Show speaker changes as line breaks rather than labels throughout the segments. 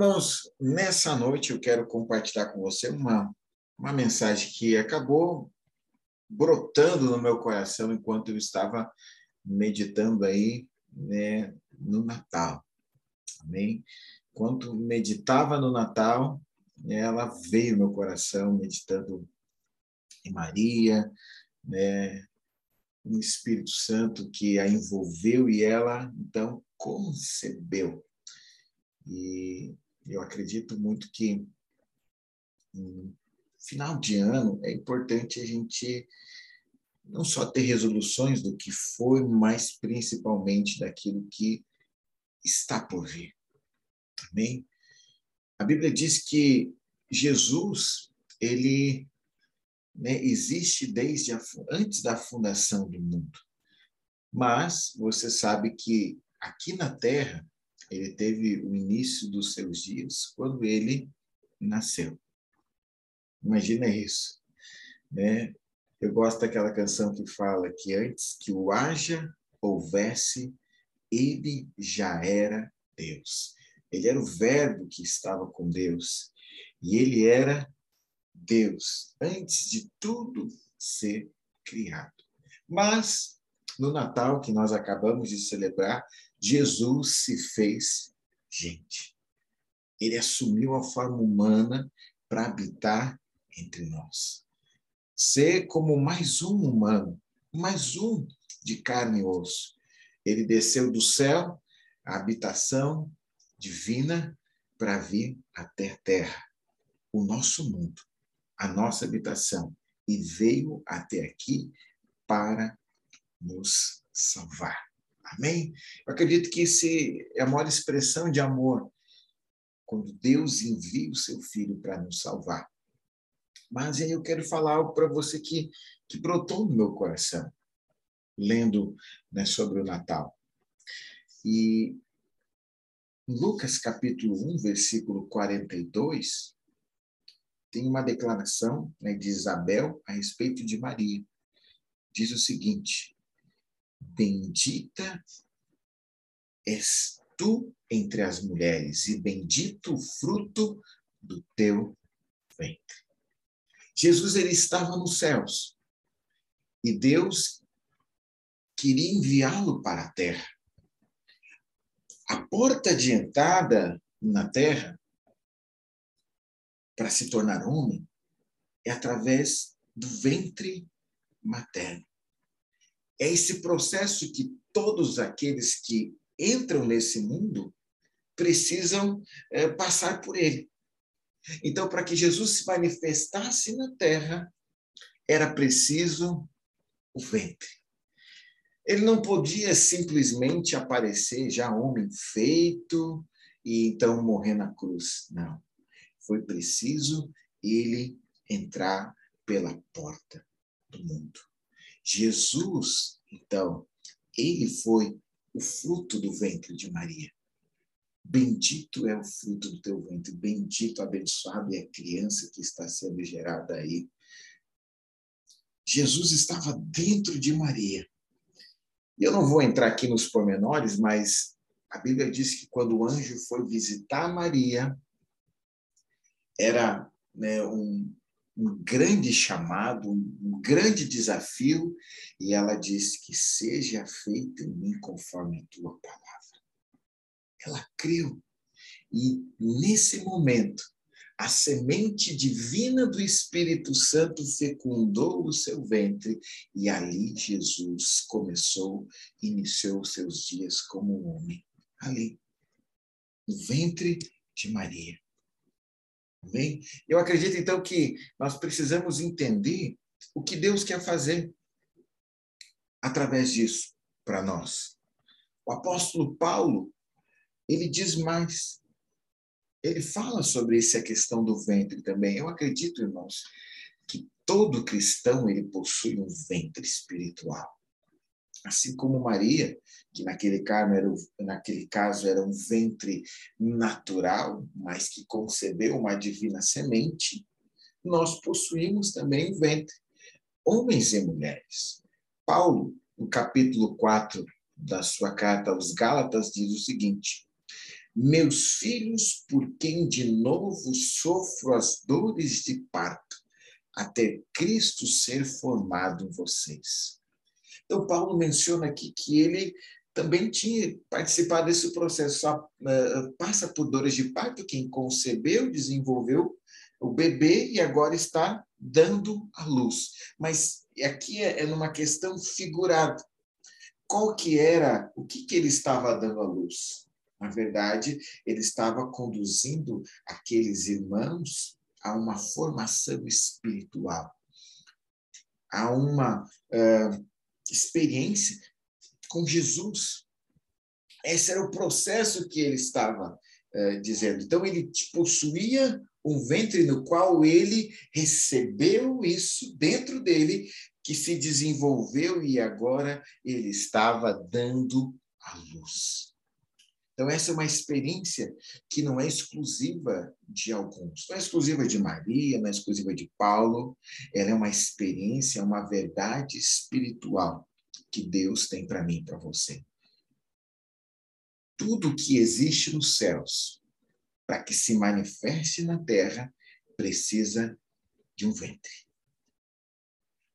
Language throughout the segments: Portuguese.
Irmãos, nessa noite eu quero compartilhar com você uma, uma mensagem que acabou brotando no meu coração enquanto eu estava meditando aí né, no Natal. Amém? Enquanto meditava no Natal, ela veio no meu coração meditando em Maria, né, no Espírito Santo que a envolveu e ela então concebeu e eu acredito muito que no final de ano é importante a gente não só ter resoluções do que foi, mas principalmente daquilo que está por vir. Amém? A Bíblia diz que Jesus, ele né, existe desde a, antes da fundação do mundo. Mas você sabe que aqui na Terra ele teve o início dos seus dias quando ele nasceu. Imagina isso, né? Eu gosto daquela canção que fala que antes que o haja houvesse, ele já era Deus. Ele era o verbo que estava com Deus e ele era Deus antes de tudo ser criado. Mas no Natal que nós acabamos de celebrar, Jesus se fez gente. Ele assumiu a forma humana para habitar entre nós. Ser como mais um humano, mais um de carne e osso. Ele desceu do céu, a habitação divina, para vir até a terra, o nosso mundo, a nossa habitação, e veio até aqui para nos salvar. Amém? Eu acredito que esse é a maior expressão de amor, quando Deus envia o seu filho para nos salvar. Mas aí eu quero falar algo para você que, que brotou no meu coração, lendo né, sobre o Natal. E Lucas capítulo 1, versículo 42, tem uma declaração né, de Isabel a respeito de Maria. Diz o seguinte: Bendita és tu entre as mulheres, e bendito o fruto do teu ventre. Jesus ele estava nos céus e Deus queria enviá-lo para a terra. A porta de entrada na terra para se tornar homem é através do ventre materno. É esse processo que todos aqueles que entram nesse mundo precisam é, passar por ele. Então, para que Jesus se manifestasse na terra, era preciso o ventre. Ele não podia simplesmente aparecer já homem feito e então morrer na cruz. Não. Foi preciso ele entrar pela porta do mundo. Jesus, então, ele foi o fruto do ventre de Maria. Bendito é o fruto do teu ventre, bendito, abençoado é a criança que está sendo gerada aí. Jesus estava dentro de Maria. Eu não vou entrar aqui nos pormenores, mas a Bíblia diz que quando o anjo foi visitar Maria, era né, um, um grande chamado, um grande desafio, e ela disse que seja feito em mim conforme a tua palavra. Ela creu. E nesse momento, a semente divina do Espírito Santo fecundou o seu ventre e ali Jesus começou, iniciou seus dias como homem. Ali, no ventre de Maria. Amém? Eu acredito, então, que nós precisamos entender o que Deus quer fazer através disso para nós. O apóstolo Paulo, ele diz mais. Ele fala sobre essa questão do ventre também. Eu acredito, irmãos, que todo cristão ele possui um ventre espiritual. Assim como Maria, que naquele caso, era, naquele caso era um ventre natural, mas que concebeu uma divina semente, nós possuímos também um ventre, homens e mulheres. Paulo, no capítulo 4 da sua carta aos Gálatas, diz o seguinte: meus filhos, por quem de novo sofro as dores de parto, até Cristo ser formado em vocês. Então, Paulo menciona aqui que ele também tinha participado desse processo, só passa por dores de parto, quem concebeu, desenvolveu o bebê e agora está dando a luz. Mas aqui é, é numa questão figurada. Qual que era, o que, que ele estava dando à luz? Na verdade, ele estava conduzindo aqueles irmãos a uma formação espiritual, a uma uh, experiência com Jesus. Esse era o processo que ele estava uh, dizendo. Então, ele possuía um ventre no qual ele recebeu isso dentro dele, que se desenvolveu e agora ele estava dando a luz. Então, essa é uma experiência que não é exclusiva de alguns, não é exclusiva de Maria, não é exclusiva de Paulo, ela é uma experiência, uma verdade espiritual que Deus tem para mim para você. Tudo que existe nos céus, para que se manifeste na terra, precisa de um ventre.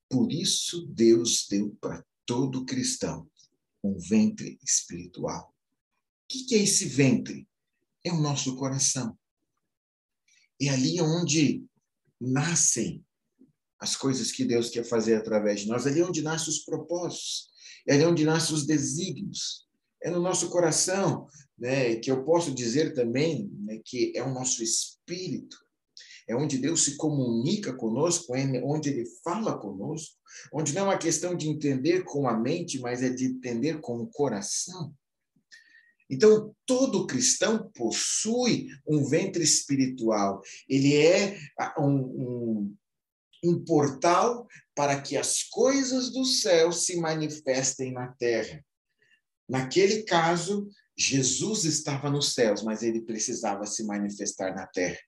Por isso, Deus deu para todo cristão um ventre espiritual o que é esse ventre? É o nosso coração. É ali onde nascem as coisas que Deus quer fazer através de nós, ali onde nascem os propósitos, é ali onde nascem os desígnios, é no nosso coração, né, que eu posso dizer também né, que é o nosso espírito, é onde Deus se comunica conosco, é onde Ele fala conosco, onde não é uma questão de entender com a mente, mas é de entender com o coração. Então, todo cristão possui um ventre espiritual. Ele é um, um, um portal para que as coisas do céu se manifestem na terra. Naquele caso, Jesus estava nos céus, mas ele precisava se manifestar na terra.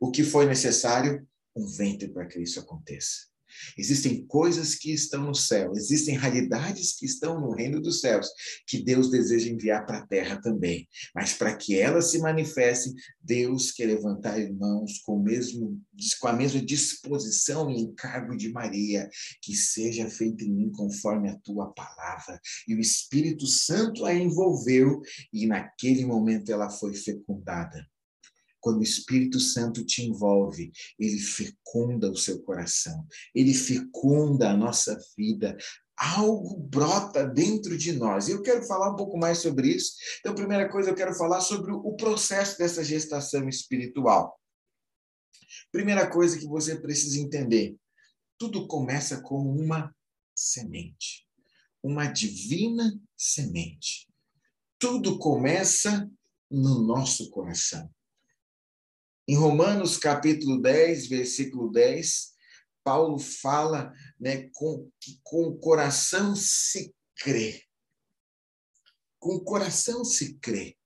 O que foi necessário? Um ventre para que isso aconteça. Existem coisas que estão no céu, existem realidades que estão no reino dos céus, que Deus deseja enviar para a terra também. Mas para que elas se manifestem, Deus quer levantar irmãos com, mesmo, com a mesma disposição e encargo de Maria, que seja feito em mim conforme a tua palavra. E o Espírito Santo a envolveu, e naquele momento ela foi fecundada. Quando o Espírito Santo te envolve, ele fecunda o seu coração, ele fecunda a nossa vida, algo brota dentro de nós. E eu quero falar um pouco mais sobre isso. Então, primeira coisa, eu quero falar sobre o processo dessa gestação espiritual. Primeira coisa que você precisa entender: tudo começa como uma semente, uma divina semente. Tudo começa no nosso coração. Em Romanos capítulo 10, versículo 10, Paulo fala né, com, que com o coração se crê. Com o coração se crê.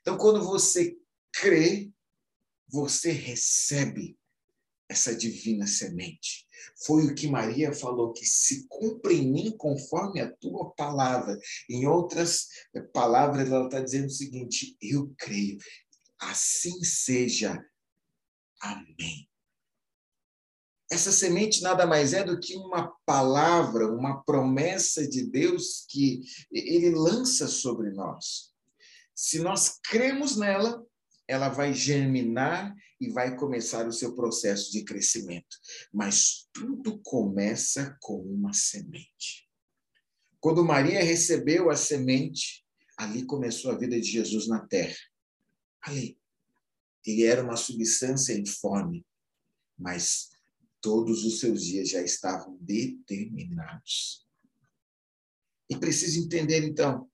Então, quando você crê, você recebe essa divina semente. Foi o que Maria falou, que se cumpre em mim conforme a tua palavra. Em outras palavras, ela está dizendo o seguinte: eu creio, assim seja Amém. Essa semente nada mais é do que uma palavra, uma promessa de Deus que ele lança sobre nós. Se nós cremos nela, ela vai germinar e vai começar o seu processo de crescimento. Mas tudo começa com uma semente. Quando Maria recebeu a semente, ali começou a vida de Jesus na terra. Ali. Ele era uma substância informe, mas todos os seus dias já estavam determinados. E precisa entender, então,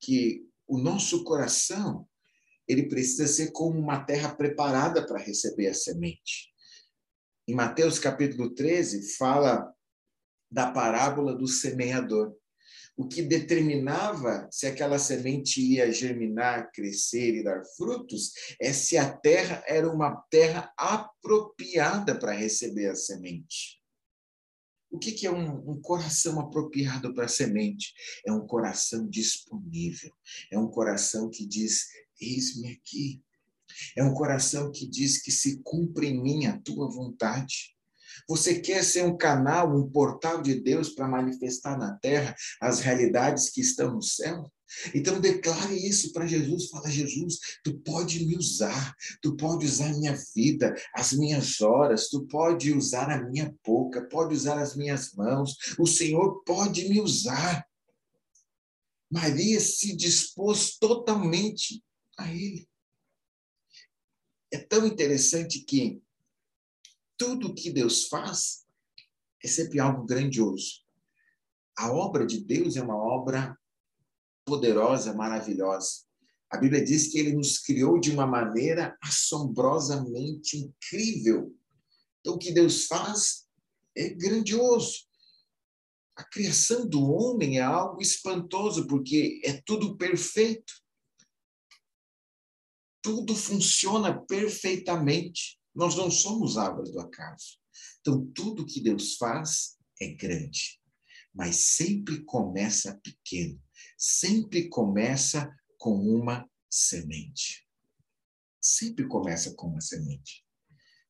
que o nosso coração ele precisa ser como uma terra preparada para receber a semente. Em Mateus capítulo 13, fala da parábola do semeador o que determinava se aquela semente ia germinar, crescer e dar frutos é se a terra era uma terra apropriada para receber a semente. O que, é um, um coração apropriado para a semente? É um coração disponível, é um coração que diz: eis-me aqui. É um coração que diz que se cumpre em mim a tua vontade. Você quer ser um canal, um portal de Deus para manifestar na terra as realidades que estão no céu? Então declare isso para Jesus, fala Jesus, tu pode me usar, tu pode usar a minha vida, as minhas horas, tu pode usar a minha boca, pode usar as minhas mãos. O Senhor pode me usar. Maria se dispôs totalmente a ele. É tão interessante que tudo que Deus faz é sempre algo grandioso. A obra de Deus é uma obra poderosa, maravilhosa. A Bíblia diz que ele nos criou de uma maneira assombrosamente incrível. Então, o que Deus faz é grandioso. A criação do homem é algo espantoso, porque é tudo perfeito. Tudo funciona perfeitamente. Nós não somos árvores do acaso. Então, tudo que Deus faz é grande, mas sempre começa pequeno sempre começa com uma semente. Sempre começa com uma semente.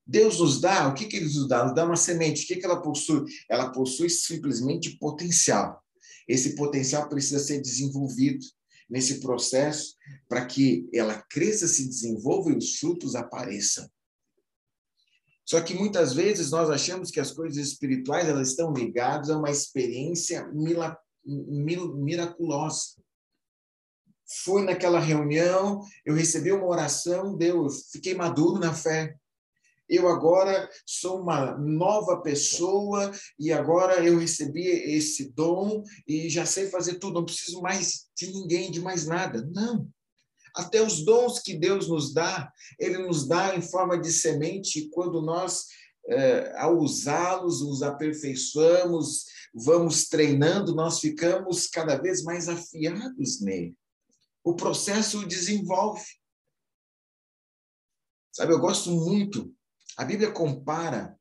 Deus nos dá, o que, que ele nos dá? Nos dá uma semente. O que, que ela possui? Ela possui simplesmente potencial. Esse potencial precisa ser desenvolvido nesse processo para que ela cresça, se desenvolva e os frutos apareçam. Só que muitas vezes nós achamos que as coisas espirituais elas estão ligadas a uma experiência miraculosa. Fui naquela reunião, eu recebi uma oração, Deus, fiquei maduro na fé. Eu agora sou uma nova pessoa e agora eu recebi esse dom e já sei fazer tudo, não preciso mais de ninguém, de mais nada. Não. Até os dons que Deus nos dá, Ele nos dá em forma de semente, e quando nós, eh, ao usá-los, os aperfeiçoamos, vamos treinando, nós ficamos cada vez mais afiados nele. O processo desenvolve. Sabe, eu gosto muito. A Bíblia compara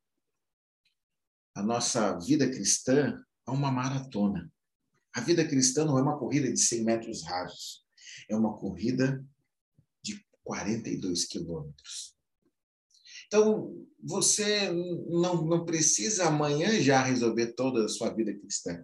a nossa vida cristã a uma maratona. A vida cristã não é uma corrida de 100 metros rasos, é uma corrida de 42 quilômetros. Então, você não, não precisa amanhã já resolver toda a sua vida cristã.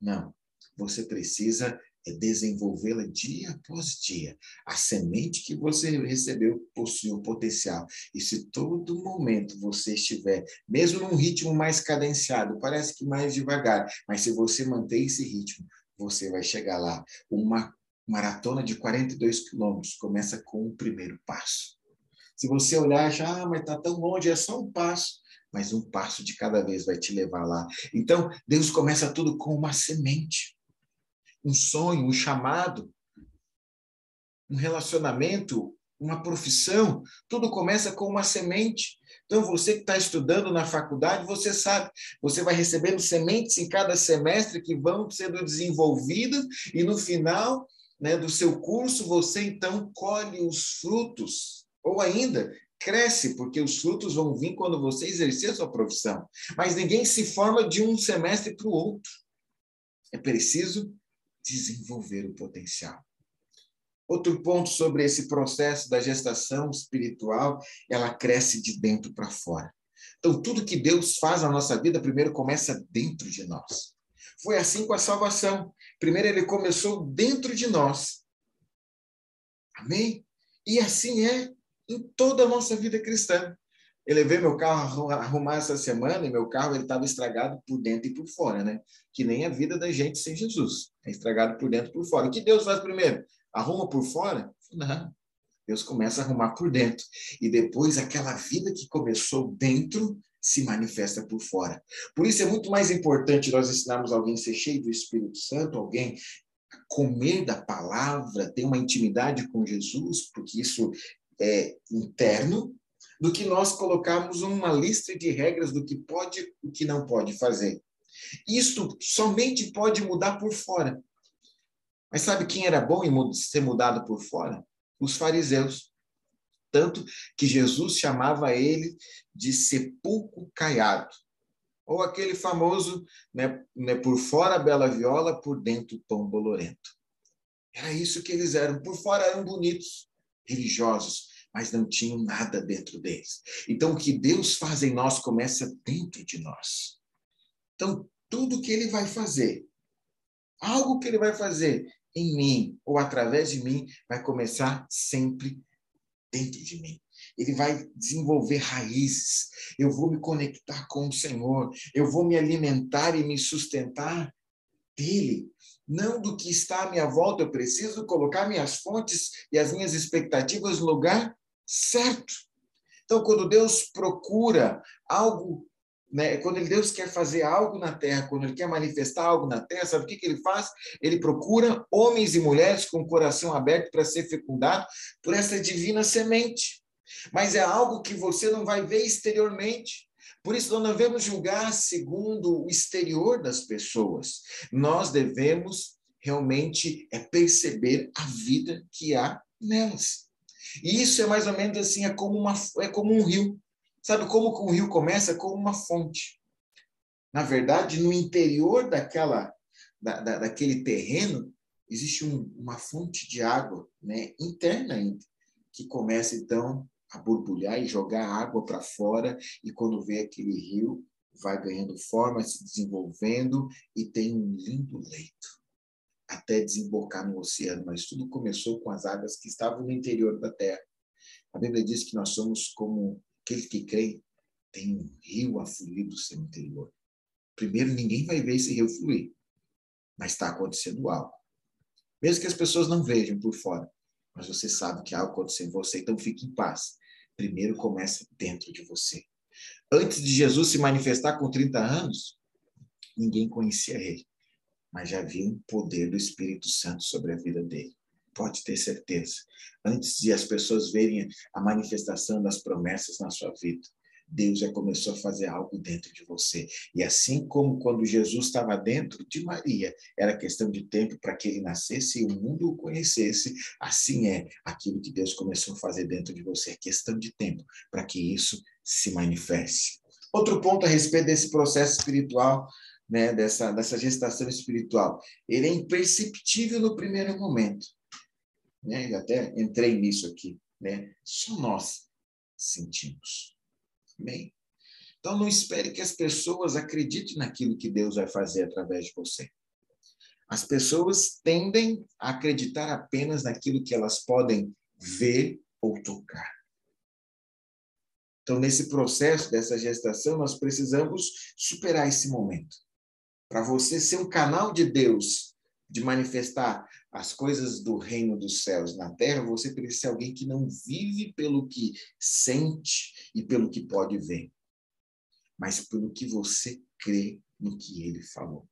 Não. Você precisa desenvolvê-la dia após dia. A semente que você recebeu possui o potencial. E se todo momento você estiver, mesmo num ritmo mais cadenciado, parece que mais devagar, mas se você manter esse ritmo, você vai chegar lá. Uma maratona de 42 quilômetros começa com o primeiro passo. Se você olhar já, ah, mas está tão longe, é só um passo. Mas um passo de cada vez vai te levar lá. Então, Deus começa tudo com uma semente, um sonho, um chamado, um relacionamento, uma profissão. Tudo começa com uma semente. Então, você que está estudando na faculdade, você sabe, você vai recebendo sementes em cada semestre que vão sendo desenvolvidas, e no final né, do seu curso, você então colhe os frutos ou ainda, cresce, porque os frutos vão vir quando você exercer a sua profissão. Mas ninguém se forma de um semestre para o outro. É preciso desenvolver o potencial. Outro ponto sobre esse processo da gestação espiritual, ela cresce de dentro para fora. Então, tudo que Deus faz na nossa vida, primeiro começa dentro de nós. Foi assim com a salvação. Primeiro, ele começou dentro de nós. Amém? E assim é em toda a nossa vida cristã. Eu levei meu carro a arrumar essa semana e meu carro ele estava estragado por dentro e por fora, né? Que nem a vida da gente sem Jesus. É estragado por dentro e por fora. O que Deus faz primeiro? Arruma por fora? Não. Deus começa a arrumar por dentro. E depois aquela vida que começou dentro se manifesta por fora. Por isso é muito mais importante nós ensinarmos alguém a ser cheio do Espírito Santo, alguém comer da palavra, ter uma intimidade com Jesus, porque isso é, interno do que nós colocarmos uma lista de regras do que pode e o que não pode fazer. Isto somente pode mudar por fora. Mas sabe quem era bom em ser mudado por fora? Os fariseus. Tanto que Jesus chamava ele de sepulcro caiado. Ou aquele famoso, né, né, por fora bela viola, por dentro pão bolorento. Era isso que eles eram. Por fora eram bonitos, religiosos, mas não tinham nada dentro deles. Então, o que Deus faz em nós começa dentro de nós. Então, tudo que ele vai fazer, algo que ele vai fazer em mim ou através de mim, vai começar sempre dentro de mim. Ele vai desenvolver raízes. Eu vou me conectar com o Senhor. Eu vou me alimentar e me sustentar dele, não do que está à minha volta. Eu preciso colocar minhas fontes e as minhas expectativas no lugar certo. Então, quando Deus procura algo, né, quando Deus quer fazer algo na terra, quando Ele quer manifestar algo na terra, sabe o que, que Ele faz? Ele procura homens e mulheres com o coração aberto para ser fecundado por essa divina semente. Mas é algo que você não vai ver exteriormente. Por isso, não devemos julgar segundo o exterior das pessoas. Nós devemos realmente é perceber a vida que há nelas. E isso é mais ou menos assim, é como, uma, é como um rio. Sabe como que um rio começa? Como uma fonte. Na verdade, no interior daquela, da, da, daquele terreno, existe um, uma fonte de água né, interna ainda, que começa, então, a borbulhar e jogar água para fora, e quando vê aquele rio, vai ganhando forma, se desenvolvendo e tem um lindo leito até desembocar no oceano, mas tudo começou com as águas que estavam no interior da terra. A Bíblia diz que nós somos como aquele que crê tem um rio a fluir do seu interior. Primeiro, ninguém vai ver esse rio fluir, mas está acontecendo algo. Mesmo que as pessoas não vejam por fora, mas você sabe que algo aconteceu em você, então fique em paz. Primeiro começa dentro de você. Antes de Jesus se manifestar com 30 anos, ninguém conhecia ele, mas já havia um poder do Espírito Santo sobre a vida dele. Pode ter certeza. Antes de as pessoas verem a manifestação das promessas na sua vida, Deus já começou a fazer algo dentro de você. E assim como quando Jesus estava dentro de Maria, era questão de tempo para que ele nascesse e o mundo o conhecesse, assim é aquilo que Deus começou a fazer dentro de você. É questão de tempo para que isso se manifeste. Outro ponto a respeito desse processo espiritual, né, dessa, dessa gestação espiritual, ele é imperceptível no primeiro momento. Né? Eu até entrei nisso aqui. Né? Só nós sentimos. Amém? Então, não espere que as pessoas acreditem naquilo que Deus vai fazer através de você. As pessoas tendem a acreditar apenas naquilo que elas podem ver ou tocar. Então, nesse processo dessa gestação, nós precisamos superar esse momento. Para você ser um canal de Deus, de manifestar as coisas do reino dos céus na terra, você precisa ser alguém que não vive pelo que sente e pelo que pode ver, mas pelo que você crê no que ele falou.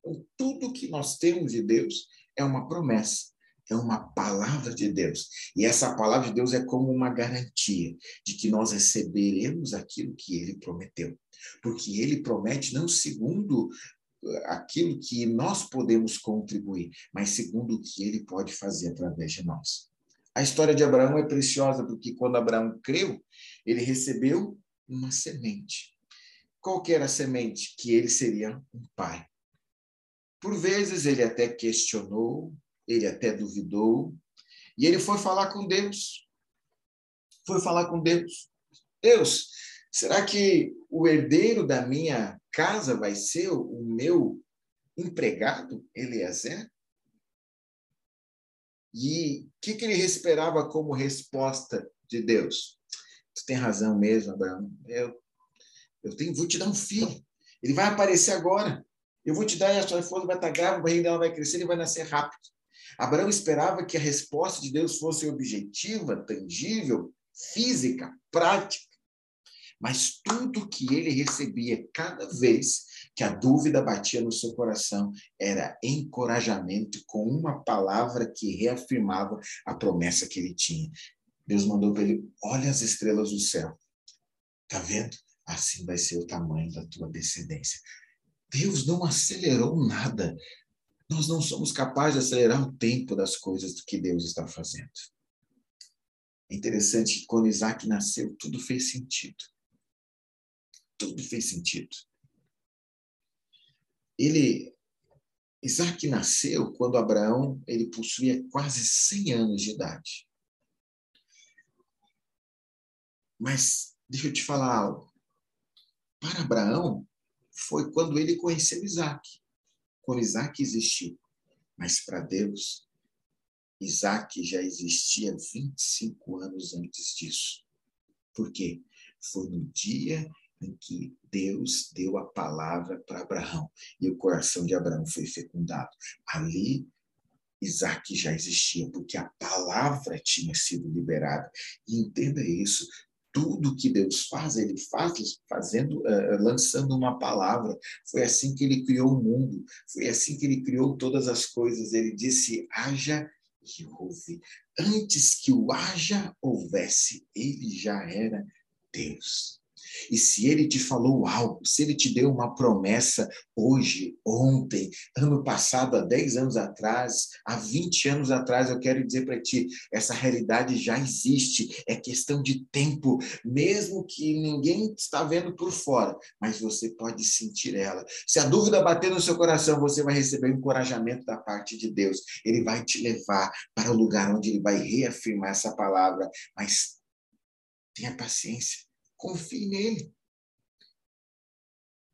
Então, tudo que nós temos de Deus é uma promessa, é uma palavra de Deus. E essa palavra de Deus é como uma garantia de que nós receberemos aquilo que ele prometeu. Porque ele promete não segundo aquilo que nós podemos contribuir, mas segundo o que ele pode fazer através de nós. A história de Abraão é preciosa porque quando Abraão creu, ele recebeu uma semente. Qual era a semente? Que ele seria um pai. Por vezes ele até questionou, ele até duvidou, e ele foi falar com Deus. Foi falar com Deus. Deus, será que o herdeiro da minha casa vai ser o meu empregado, Eliezer? E o que, que ele esperava como resposta de Deus? Tu tem razão mesmo, Abraão. Eu, eu tenho, vou te dar um filho. Ele vai aparecer agora. Eu vou te dar e a sua esposa vai estar grávida, o barriga dela vai crescer e vai nascer rápido. Abraão esperava que a resposta de Deus fosse objetiva, tangível, física, prática mas tudo que ele recebia cada vez que a dúvida batia no seu coração era encorajamento com uma palavra que reafirmava a promessa que ele tinha. Deus mandou para ele: olha as estrelas do céu. Tá vendo? Assim vai ser o tamanho da tua descendência. Deus não acelerou nada. Nós não somos capazes de acelerar o tempo das coisas que Deus está fazendo. É interessante que quando Isaac nasceu, tudo fez sentido tudo fez sentido. Ele, Isaac nasceu quando Abraão ele possuía quase 100 anos de idade. Mas deixa eu te falar algo. Para Abraão, foi quando ele conheceu Isaac, quando Isaac existiu. Mas para Deus, Isaac já existia 25 anos antes disso. Por quê? Foi no dia em que Deus deu a palavra para Abraão e o coração de Abraão foi fecundado. Ali, Isaac já existia, porque a palavra tinha sido liberada. E entenda isso: tudo que Deus faz, ele faz fazendo, uh, lançando uma palavra. Foi assim que ele criou o mundo, foi assim que ele criou todas as coisas. Ele disse: haja e houve. Antes que o haja houvesse, ele já era Deus. E se ele te falou algo, se ele te deu uma promessa hoje, ontem, ano passado, há 10 anos atrás, há 20 anos atrás, eu quero dizer para ti, essa realidade já existe, é questão de tempo, mesmo que ninguém está vendo por fora, mas você pode sentir ela. Se a dúvida bater no seu coração, você vai receber um encorajamento da parte de Deus. Ele vai te levar para o lugar onde ele vai reafirmar essa palavra, mas tenha paciência Confie nele.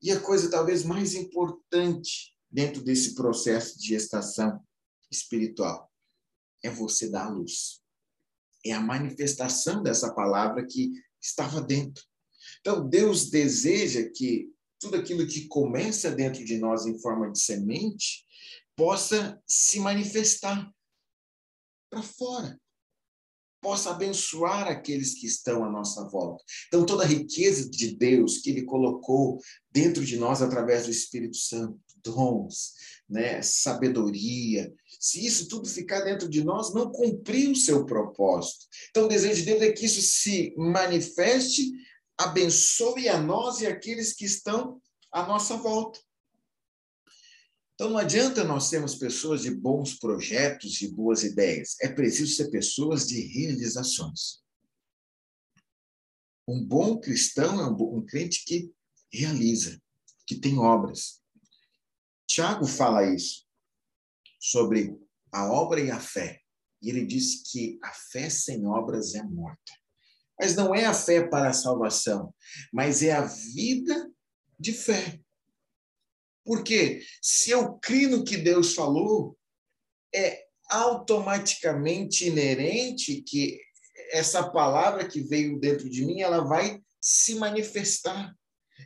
E a coisa talvez mais importante dentro desse processo de gestação espiritual é você dar a luz. É a manifestação dessa palavra que estava dentro. Então, Deus deseja que tudo aquilo que começa dentro de nós em forma de semente possa se manifestar para fora possa abençoar aqueles que estão à nossa volta. Então, toda a riqueza de Deus que Ele colocou dentro de nós através do Espírito Santo, dons, né, sabedoria, se isso tudo ficar dentro de nós, não cumpriu o seu propósito. Então, o desejo de Deus é que isso se manifeste, abençoe a nós e aqueles que estão à nossa volta. Então, não adianta nós sermos pessoas de bons projetos, de boas ideias. É preciso ser pessoas de realizações. Um bom cristão é um, bom, um crente que realiza, que tem obras. Tiago fala isso sobre a obra e a fé. E ele diz que a fé sem obras é morta. Mas não é a fé para a salvação, mas é a vida de fé. Porque se eu crio no que Deus falou, é automaticamente inerente que essa palavra que veio dentro de mim, ela vai se manifestar.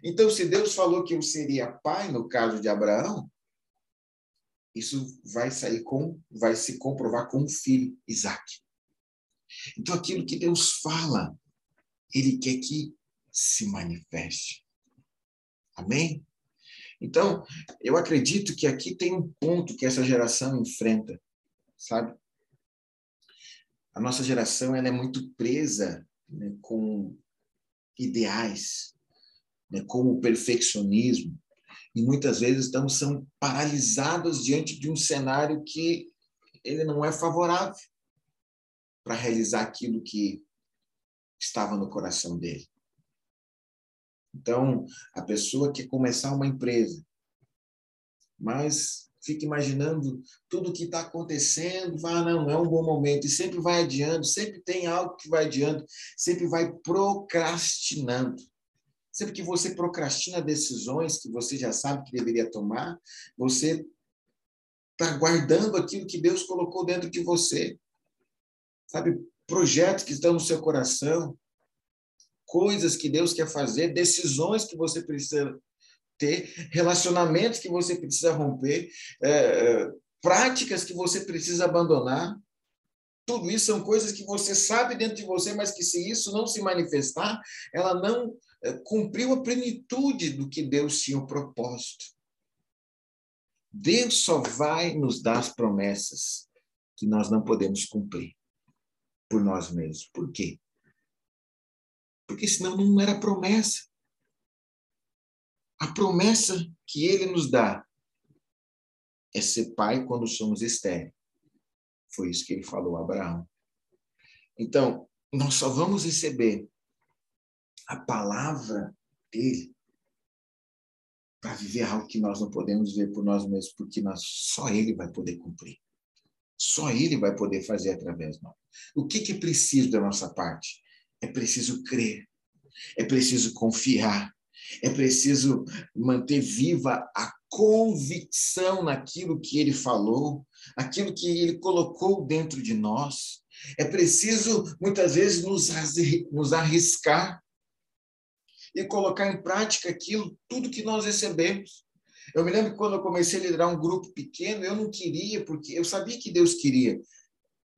Então, se Deus falou que eu seria pai, no caso de Abraão, isso vai sair com, vai se comprovar com o filho, Isaac. Então, aquilo que Deus fala, ele quer que se manifeste. Amém? Então, eu acredito que aqui tem um ponto que essa geração enfrenta, sabe? A nossa geração ela é muito presa né, com ideais, né, com o perfeccionismo, e muitas vezes estamos são paralisados diante de um cenário que ele não é favorável para realizar aquilo que estava no coração dele. Então, a pessoa quer começar uma empresa, mas fica imaginando tudo o que está acontecendo, vai, ah, não, não é um bom momento, e sempre vai adiando, sempre tem algo que vai adiando, sempre vai procrastinando. Sempre que você procrastina decisões que você já sabe que deveria tomar, você está guardando aquilo que Deus colocou dentro de você. Sabe, projetos que estão no seu coração, coisas que Deus quer fazer, decisões que você precisa ter, relacionamentos que você precisa romper, é, é, práticas que você precisa abandonar. Tudo isso são coisas que você sabe dentro de você, mas que se isso não se manifestar, ela não é, cumpriu a plenitude do que Deus tinha o propósito. Deus só vai nos dar as promessas que nós não podemos cumprir por nós mesmos. Por quê? Porque senão não era promessa. A promessa que ele nos dá é ser pai quando somos estéreis. Foi isso que ele falou a Abraão. Então, nós só vamos receber a palavra dele para viver algo que nós não podemos ver por nós mesmos, porque nós, só ele vai poder cumprir. Só ele vai poder fazer através de nós. O que, que é preciso da nossa parte? É preciso crer É preciso confiar. É preciso manter viva a convicção naquilo que ele falou, aquilo que ele colocou dentro de nós. É preciso, muitas vezes, nos arriscar e colocar em prática aquilo, tudo que nós recebemos. Eu me lembro que quando eu comecei a liderar um grupo pequeno, eu não queria, porque eu sabia que Deus queria,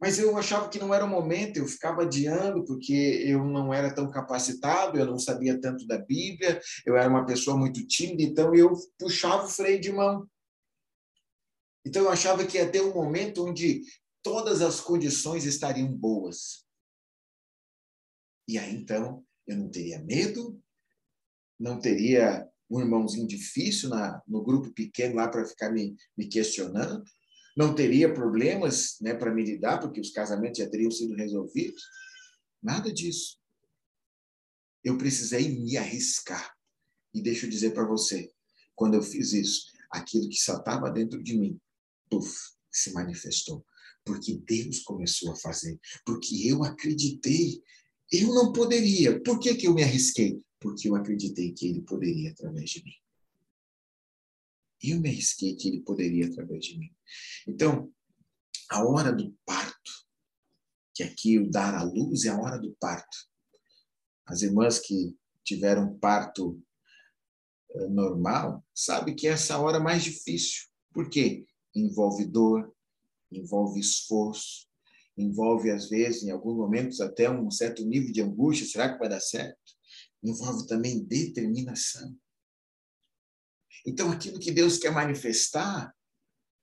mas eu achava que não era o momento, eu ficava adiando, porque eu não era tão capacitado, eu não sabia tanto da Bíblia, eu era uma pessoa muito tímida, então eu puxava o freio de mão. Então eu achava que ia ter um momento onde todas as condições estariam boas. E aí então eu não teria medo, não teria um irmãozinho difícil na, no grupo pequeno lá para ficar me, me questionando, não teria problemas né, para me lidar, porque os casamentos já teriam sido resolvidos. Nada disso. Eu precisei me arriscar. E deixa eu dizer para você, quando eu fiz isso, aquilo que só estava dentro de mim, puf, se manifestou. Porque Deus começou a fazer. Porque eu acreditei. Eu não poderia. Por que, que eu me arrisquei? Porque eu acreditei que Ele poderia através de mim. Eu me arrisquei que ele poderia através de mim. Então, a hora do parto, que aqui o dar à luz é a hora do parto. As irmãs que tiveram parto eh, normal, sabe que é essa hora mais difícil. Por quê? Envolve dor, envolve esforço, envolve, às vezes, em alguns momentos, até um certo nível de angústia: será que vai dar certo? Envolve também determinação. Então, aquilo que Deus quer manifestar,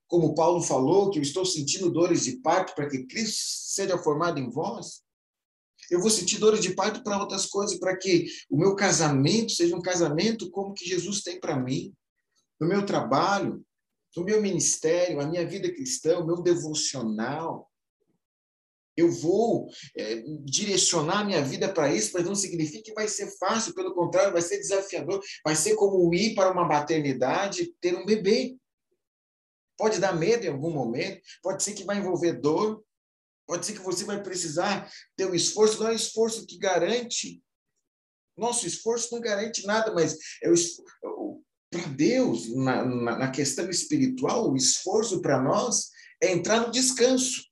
como Paulo falou, que eu estou sentindo dores de parto para que Cristo seja formado em vós, eu vou sentir dores de parto para outras coisas, para que o meu casamento seja um casamento como que Jesus tem para mim, no meu trabalho, no meu ministério, a minha vida cristã, o meu devocional, eu vou é, direcionar minha vida para isso, mas não significa que vai ser fácil, pelo contrário, vai ser desafiador, vai ser como ir para uma maternidade ter um bebê. Pode dar medo em algum momento, pode ser que vai envolver dor, pode ser que você vai precisar ter um esforço, não é um esforço que garante. Nosso esforço não garante nada, mas é para Deus, na, na, na questão espiritual, o esforço para nós é entrar no descanso.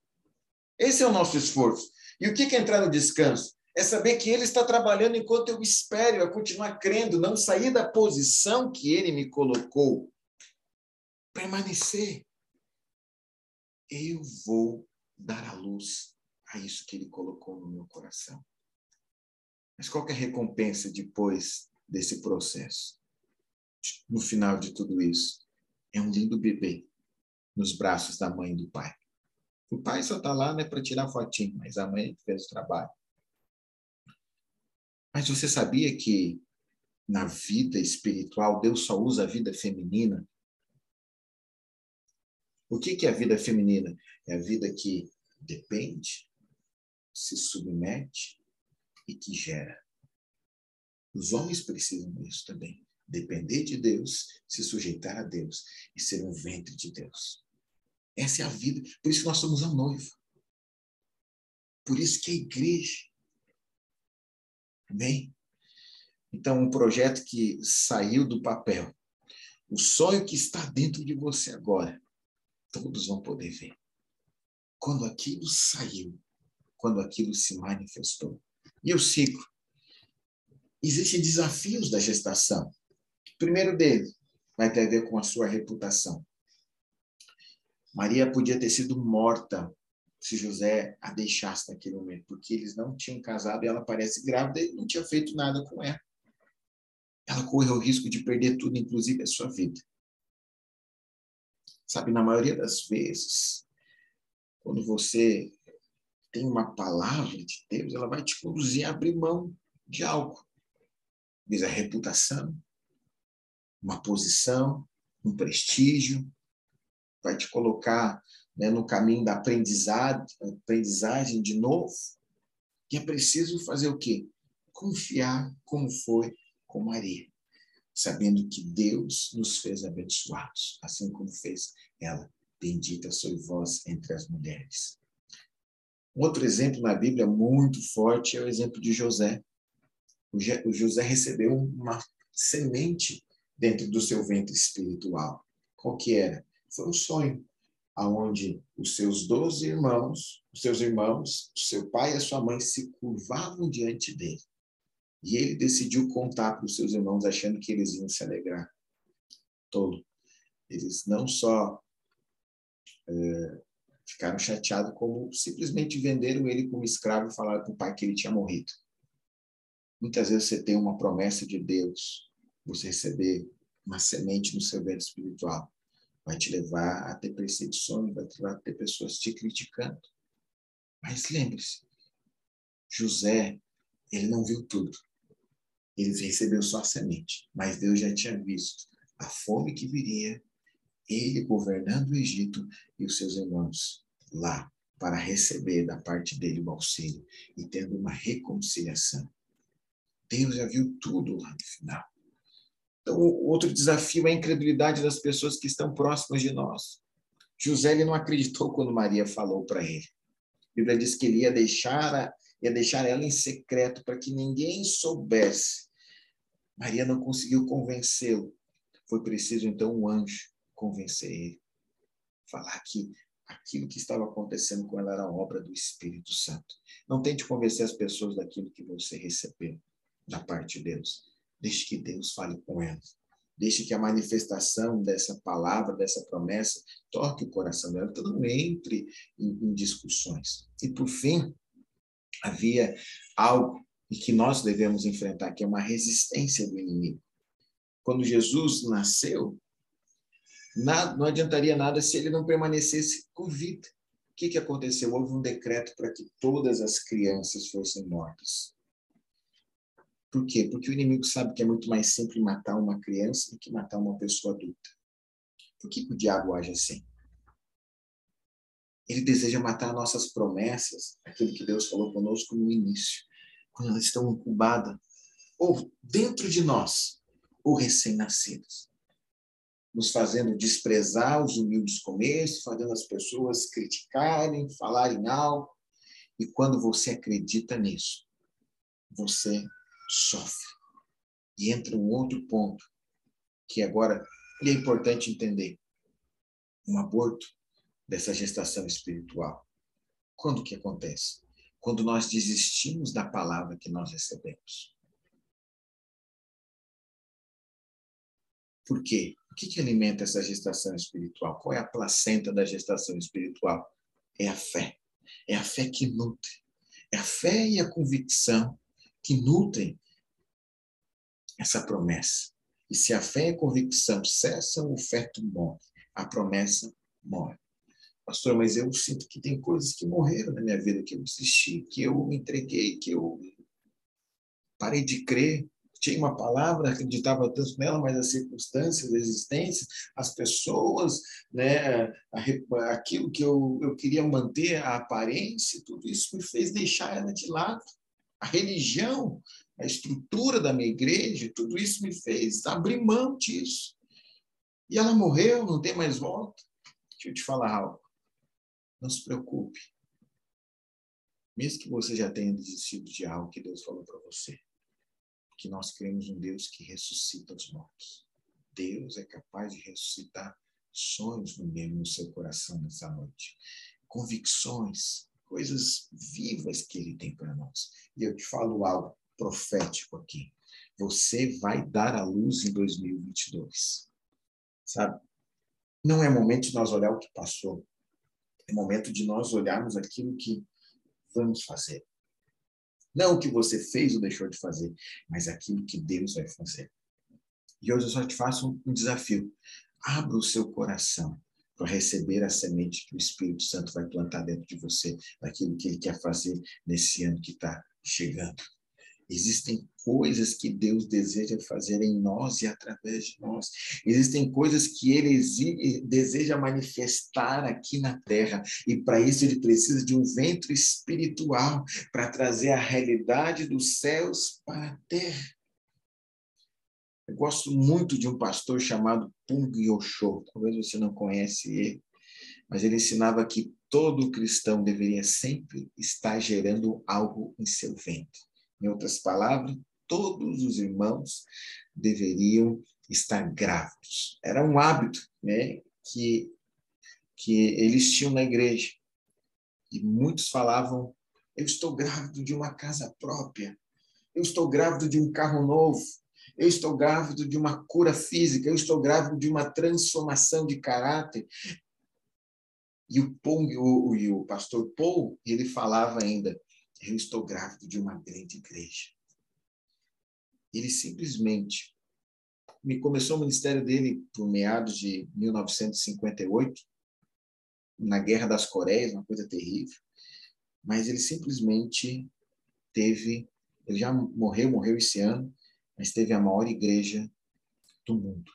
Esse é o nosso esforço. E o que é entrar no descanso? É saber que Ele está trabalhando enquanto eu espero, a continuar crendo, não sair da posição que Ele me colocou. Permanecer. Eu vou dar a luz a isso que Ele colocou no meu coração. Mas qual é a recompensa depois desse processo? No final de tudo isso, é um lindo bebê nos braços da mãe e do pai. O pai só está lá né, para tirar fotinho, mas a mãe fez o trabalho. Mas você sabia que na vida espiritual Deus só usa a vida feminina? O que, que é a vida feminina? É a vida que depende, se submete e que gera. Os homens precisam disso também. Depender de Deus, se sujeitar a Deus e ser um ventre de Deus. Essa é a vida. Por isso nós somos a noiva. Por isso que a igreja. Amém? Então, um projeto que saiu do papel. O sonho que está dentro de você agora. Todos vão poder ver. Quando aquilo saiu, quando aquilo se manifestou. E eu sigo. Existem desafios da gestação. O primeiro deles vai ter a ver com a sua reputação. Maria podia ter sido morta se José a deixasse naquele momento, porque eles não tinham casado e ela parece grávida e não tinha feito nada com ela. Ela correu o risco de perder tudo, inclusive a sua vida. Sabe, na maioria das vezes, quando você tem uma palavra de Deus, ela vai te conduzir a abrir mão de algo. Diz a reputação, uma posição, um prestígio, vai te colocar né, no caminho da aprendizagem, de novo. E é preciso fazer o quê? Confiar como foi com Maria, sabendo que Deus nos fez abençoados, assim como fez ela. Bendita sois vós entre as mulheres. Outro exemplo na Bíblia muito forte é o exemplo de José. O José recebeu uma semente dentro do seu ventre espiritual. Qual que era? Foi um sonho, aonde os seus doze irmãos, os seus irmãos, o seu pai e a sua mãe se curvavam diante dele. E ele decidiu contar para os seus irmãos, achando que eles iam se alegrar. Tolo. Eles não só é, ficaram chateados, como simplesmente venderam ele como escravo e falaram para o pai que ele tinha morrido. Muitas vezes você tem uma promessa de Deus, você receber uma semente no seu ventre espiritual, vai te levar a ter perseguições, vai te levar a ter pessoas te criticando. Mas lembre-se, José, ele não viu tudo. Ele recebeu só a semente, mas Deus já tinha visto a fome que viria, ele governando o Egito e os seus irmãos lá para receber da parte dele o auxílio e tendo uma reconciliação. Deus já viu tudo lá no final. Então, outro desafio é a incredulidade das pessoas que estão próximas de nós. José ele não acreditou quando Maria falou para ele. A Bíblia diz que ele ia deixar, ia deixar ela em secreto para que ninguém soubesse. Maria não conseguiu convencê-lo. Foi preciso, então, um anjo convencer ele. Falar que aquilo que estava acontecendo com ela era obra do Espírito Santo. Não tente convencer as pessoas daquilo que você recebeu da parte de Deus. Deixe que Deus fale com elas. Deixe que a manifestação dessa palavra, dessa promessa, toque o coração dela. Então, não entre em, em discussões. E, por fim, havia algo que nós devemos enfrentar, que é uma resistência do inimigo. Quando Jesus nasceu, nada, não adiantaria nada se ele não permanecesse com vida. O que, que aconteceu? Houve um decreto para que todas as crianças fossem mortas. Por quê? Porque o inimigo sabe que é muito mais simples matar uma criança do que matar uma pessoa adulta. Por que o diabo age assim? Ele deseja matar nossas promessas, aquilo que Deus falou conosco no início, quando elas estão incubadas, ou dentro de nós, ou recém-nascidas, nos fazendo desprezar os humildes começos, fazendo as pessoas criticarem, falarem algo. E quando você acredita nisso, você sofre. E entra um outro ponto, que agora é importante entender. Um aborto dessa gestação espiritual. Quando que acontece? Quando nós desistimos da palavra que nós recebemos. Por quê? O que, que alimenta essa gestação espiritual? Qual é a placenta da gestação espiritual? É a fé. É a fé que nutre. É a fé e a convicção que nutrem essa promessa. E se a fé e a convicção cessam, o feto morre, a promessa morre. Pastor, mas eu sinto que tem coisas que morreram na minha vida, que eu desisti, que eu me entreguei, que eu parei de crer. Tinha uma palavra, acreditava tanto nela, mas as circunstâncias, as existências, as pessoas, né, aquilo que eu, eu queria manter, a aparência, tudo isso me fez deixar ela de lado a religião, a estrutura da minha igreja, tudo isso me fez abrir mão disso. E ela morreu, não tem mais volta. Deixa eu te falar algo. Não se preocupe. Mesmo que você já tenha desistido de algo que Deus falou para você, que nós cremos um Deus que ressuscita os mortos. Deus é capaz de ressuscitar sonhos no meio no seu coração nessa noite, convicções, coisas vivas que ele tem para nós. E eu te falo algo profético aqui. Você vai dar a luz em 2022. Sabe? Não é momento de nós olhar o que passou. É momento de nós olharmos aquilo que vamos fazer. Não o que você fez ou deixou de fazer, mas aquilo que Deus vai fazer. E hoje eu só te faço um desafio. Abra o seu coração para receber a semente que o Espírito Santo vai plantar dentro de você, daquilo que ele quer fazer nesse ano que está chegando. Existem coisas que Deus deseja fazer em nós e através de nós. Existem coisas que Ele deseja manifestar aqui na terra. E para isso Ele precisa de um vento espiritual para trazer a realidade dos céus para a terra. Eu gosto muito de um pastor chamado Pung Yosho. Talvez você não conhece ele, mas ele ensinava que todo cristão deveria sempre estar gerando algo em seu ventre. Em outras palavras, todos os irmãos deveriam estar grávidos. Era um hábito né, que, que eles tinham na igreja. E muitos falavam: Eu estou grávido de uma casa própria, eu estou grávido de um carro novo, eu estou grávido de uma cura física, eu estou grávido de uma transformação de caráter. E o, o, o, o pastor Paul, ele falava ainda, eu estou grávido de uma grande igreja. Ele simplesmente me começou o ministério dele por meados de 1958, na Guerra das Coreias, uma coisa terrível. Mas ele simplesmente teve, ele já morreu, morreu esse ano, mas teve a maior igreja do mundo.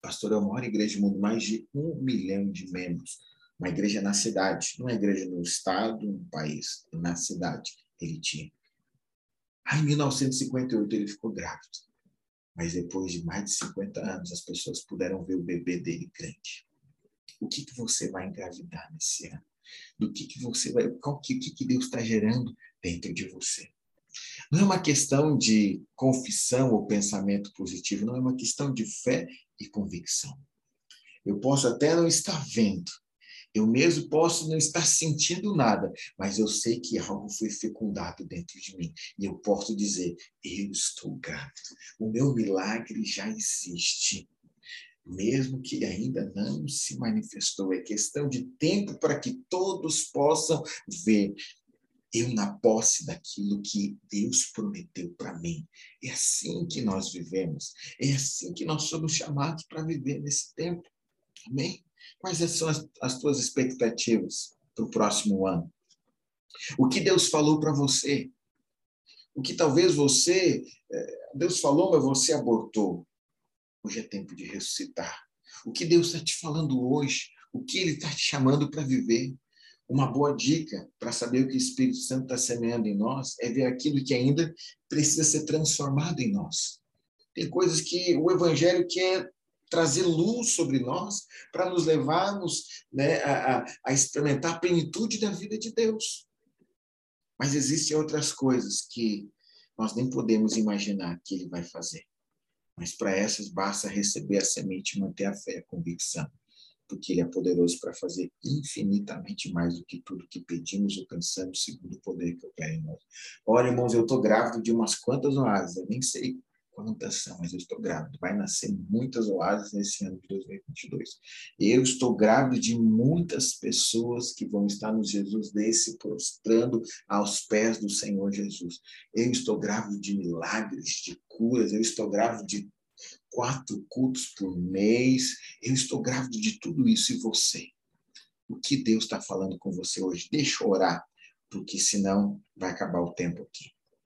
Pastor é a maior igreja do mundo, mais de um milhão de membros. Uma igreja na cidade, não é igreja no estado, no país, na cidade ele tinha. Aí, em 1958, ele ficou grávido. Mas depois de mais de 50 anos, as pessoas puderam ver o bebê dele grande. O que, que você vai engravidar nesse ano? Do que, que você vai. Qual que, que, que Deus está gerando dentro de você? Não é uma questão de confissão ou pensamento positivo, não é uma questão de fé e convicção. Eu posso até não estar vendo, eu mesmo posso não estar sentindo nada, mas eu sei que algo foi fecundado dentro de mim. E eu posso dizer: eu estou grávido. O meu milagre já existe. Mesmo que ainda não se manifestou. É questão de tempo para que todos possam ver eu na posse daquilo que Deus prometeu para mim. É assim que nós vivemos, é assim que nós somos chamados para viver nesse tempo. Amém? Quais são as, as tuas expectativas para o próximo ano? O que Deus falou para você? O que talvez você, é, Deus falou, mas você abortou. Hoje é tempo de ressuscitar. O que Deus está te falando hoje? O que Ele está te chamando para viver? Uma boa dica para saber o que o Espírito Santo está semeando em nós é ver aquilo que ainda precisa ser transformado em nós. Tem coisas que o Evangelho quer trazer luz sobre nós para nos levarmos né, a, a experimentar a plenitude da vida de Deus. Mas existem outras coisas que nós nem podemos imaginar que Ele vai fazer. Mas para essas basta receber a semente e manter a fé, a convicção porque Ele é poderoso para fazer infinitamente mais do que tudo que pedimos ou pensamos, segundo o poder que opera em nós. Olha, irmãos, eu estou grávido de umas quantas oásis, eu nem sei quantas são, mas eu estou grávido. Vai nascer muitas oásis nesse ano de 2022. Eu estou grávido de muitas pessoas que vão estar no Jesus desse, prostrando aos pés do Senhor Jesus. Eu estou grávido de milagres, de curas, eu estou grávido de quatro cultos por mês. Eu estou grávido de tudo isso. E você? O que Deus está falando com você hoje? Deixa eu orar, porque senão vai acabar o tempo aqui.